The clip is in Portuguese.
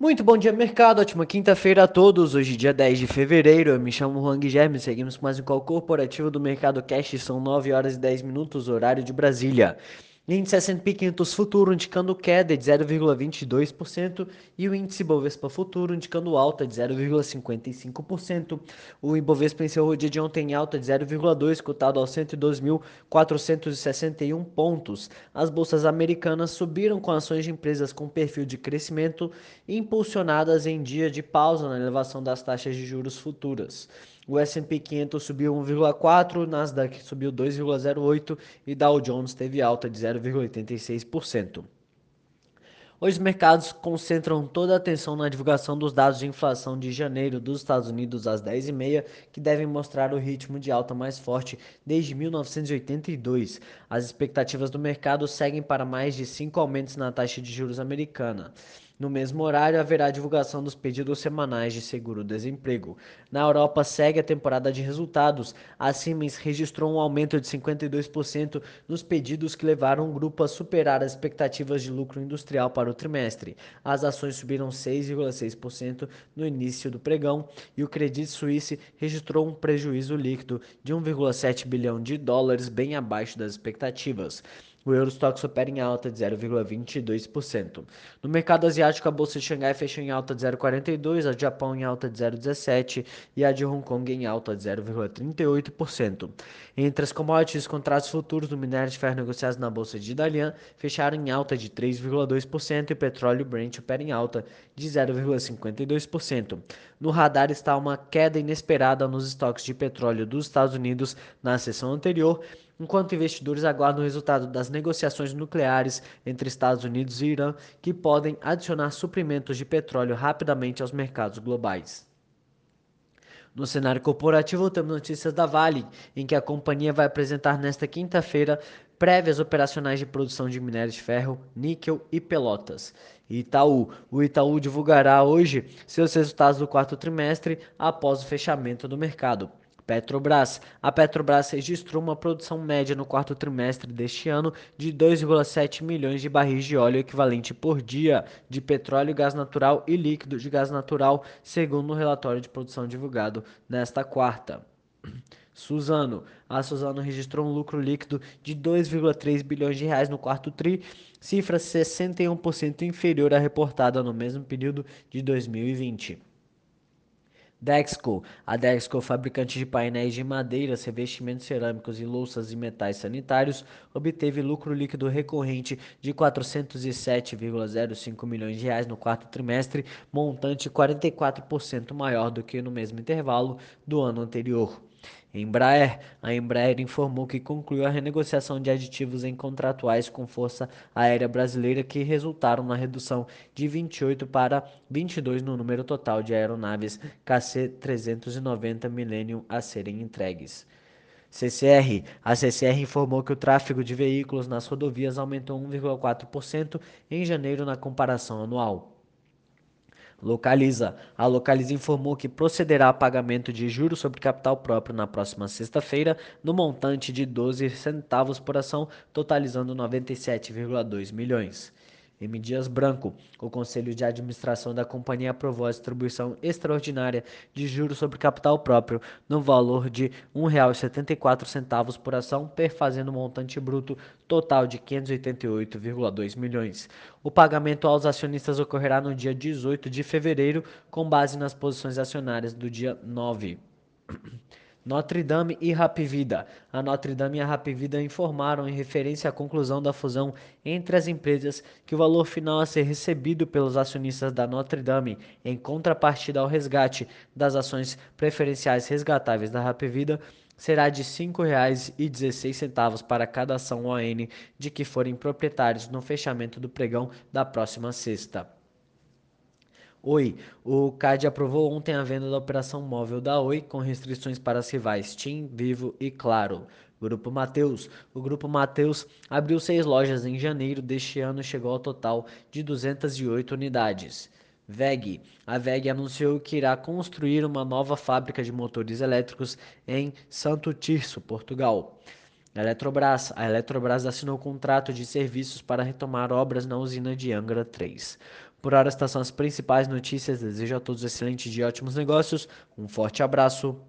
Muito bom dia, mercado. Ótima quinta-feira a todos. Hoje, dia 10 de fevereiro. Eu me chamo Juan Guilherme. Seguimos com mais um call corporativo do Mercado Cash. São 9 horas e 10 minutos, horário de Brasília. Índice S&P 500 futuro indicando queda de 0,22% e o índice Bovespa futuro indicando alta de 0,55%. O Ibovespa encerrou o dia de ontem em alta de 0,2, cotado aos 102.461 pontos. As bolsas americanas subiram com ações de empresas com perfil de crescimento impulsionadas em dia de pausa na elevação das taxas de juros futuras. O S&P 500 subiu 1,4, Nasdaq subiu 2,08 e Dow Jones teve alta de 0,86%. Hoje os mercados concentram toda a atenção na divulgação dos dados de inflação de janeiro dos Estados Unidos às 10h30, que devem mostrar o ritmo de alta mais forte desde 1982. As expectativas do mercado seguem para mais de cinco aumentos na taxa de juros americana. No mesmo horário, haverá divulgação dos pedidos semanais de seguro-desemprego. Na Europa, segue a temporada de resultados. A Siemens registrou um aumento de 52% nos pedidos que levaram o grupo a superar as expectativas de lucro industrial para o trimestre. As ações subiram 6,6% no início do pregão e o Credit Suisse registrou um prejuízo líquido de 1,7 bilhão de dólares, bem abaixo das expectativas. O Eurostox opera em alta de 0,22%. No mercado asiático, a bolsa de Xangai fechou em alta de 0,42%, a de Japão em alta de 0,17% e a de Hong Kong em alta de 0,38%. Entre as commodities, os contratos futuros do minério de ferro negociados na bolsa de Dalian fecharam em alta de 3,2% e o petróleo Brent opera em alta de 0,52%. No radar está uma queda inesperada nos estoques de petróleo dos Estados Unidos na sessão anterior, enquanto investidores aguardam o resultado das negociações nucleares entre Estados Unidos e Irã, que podem adicionar suprimentos de petróleo rapidamente aos mercados globais. No cenário corporativo, temos notícias da Vale, em que a companhia vai apresentar nesta quinta-feira prévias operacionais de produção de minério de ferro, níquel e pelotas. Itaú. O Itaú divulgará hoje seus resultados do quarto trimestre após o fechamento do mercado. Petrobras. A Petrobras registrou uma produção média no quarto trimestre deste ano de 2,7 milhões de barris de óleo equivalente por dia de petróleo, gás natural e líquido de gás natural, segundo o relatório de produção divulgado nesta quarta. Suzano. A Suzano registrou um lucro líquido de 2,3 bilhões de reais no quarto tri, cifra 61% inferior à reportada no mesmo período de 2020. Dexco. A Dexco, fabricante de painéis de madeiras, revestimentos cerâmicos e louças e metais sanitários, obteve lucro líquido recorrente de 407,05 milhões de reais no quarto trimestre, montante 44% maior do que no mesmo intervalo do ano anterior. Embraer. A Embraer informou que concluiu a renegociação de aditivos em contratuais com Força Aérea Brasileira que resultaram na redução de 28 para 22 no número total de aeronaves KC-390 Millennium a serem entregues. CCR. A CCR informou que o tráfego de veículos nas rodovias aumentou 1,4% em janeiro na comparação anual. Localiza. A Localiza informou que procederá a pagamento de juros sobre capital próprio na próxima sexta-feira, no montante de 12 centavos por ação, totalizando 97,2 milhões. M. Dias Branco, o Conselho de Administração da companhia aprovou a distribuição extraordinária de juros sobre capital próprio no valor de R$ 1,74 por ação, perfazendo um montante bruto total de 588,2 milhões. O pagamento aos acionistas ocorrerá no dia 18 de fevereiro, com base nas posições acionárias do dia 9. Notre Dame e Rapvida. A Notre Dame e a Rapvida informaram em referência à conclusão da fusão entre as empresas que o valor final a ser recebido pelos acionistas da Notre Dame em contrapartida ao resgate das ações preferenciais resgatáveis da Rapvida será de R$ 5,16 para cada ação ON de que forem proprietários no fechamento do pregão da próxima sexta. Oi, o CAD aprovou ontem a venda da operação móvel da Oi com restrições para as rivais TIM, Vivo e Claro. Grupo Mateus. O Grupo Mateus abriu seis lojas em janeiro deste ano e chegou ao total de 208 unidades. VEG. A VEG anunciou que irá construir uma nova fábrica de motores elétricos em Santo Tirso, Portugal. Eletrobras. A Eletrobras assinou contrato de serviços para retomar obras na usina de Angra 3. Por hora, estas são as principais notícias. Desejo a todos um excelente dia e ótimos negócios. Um forte abraço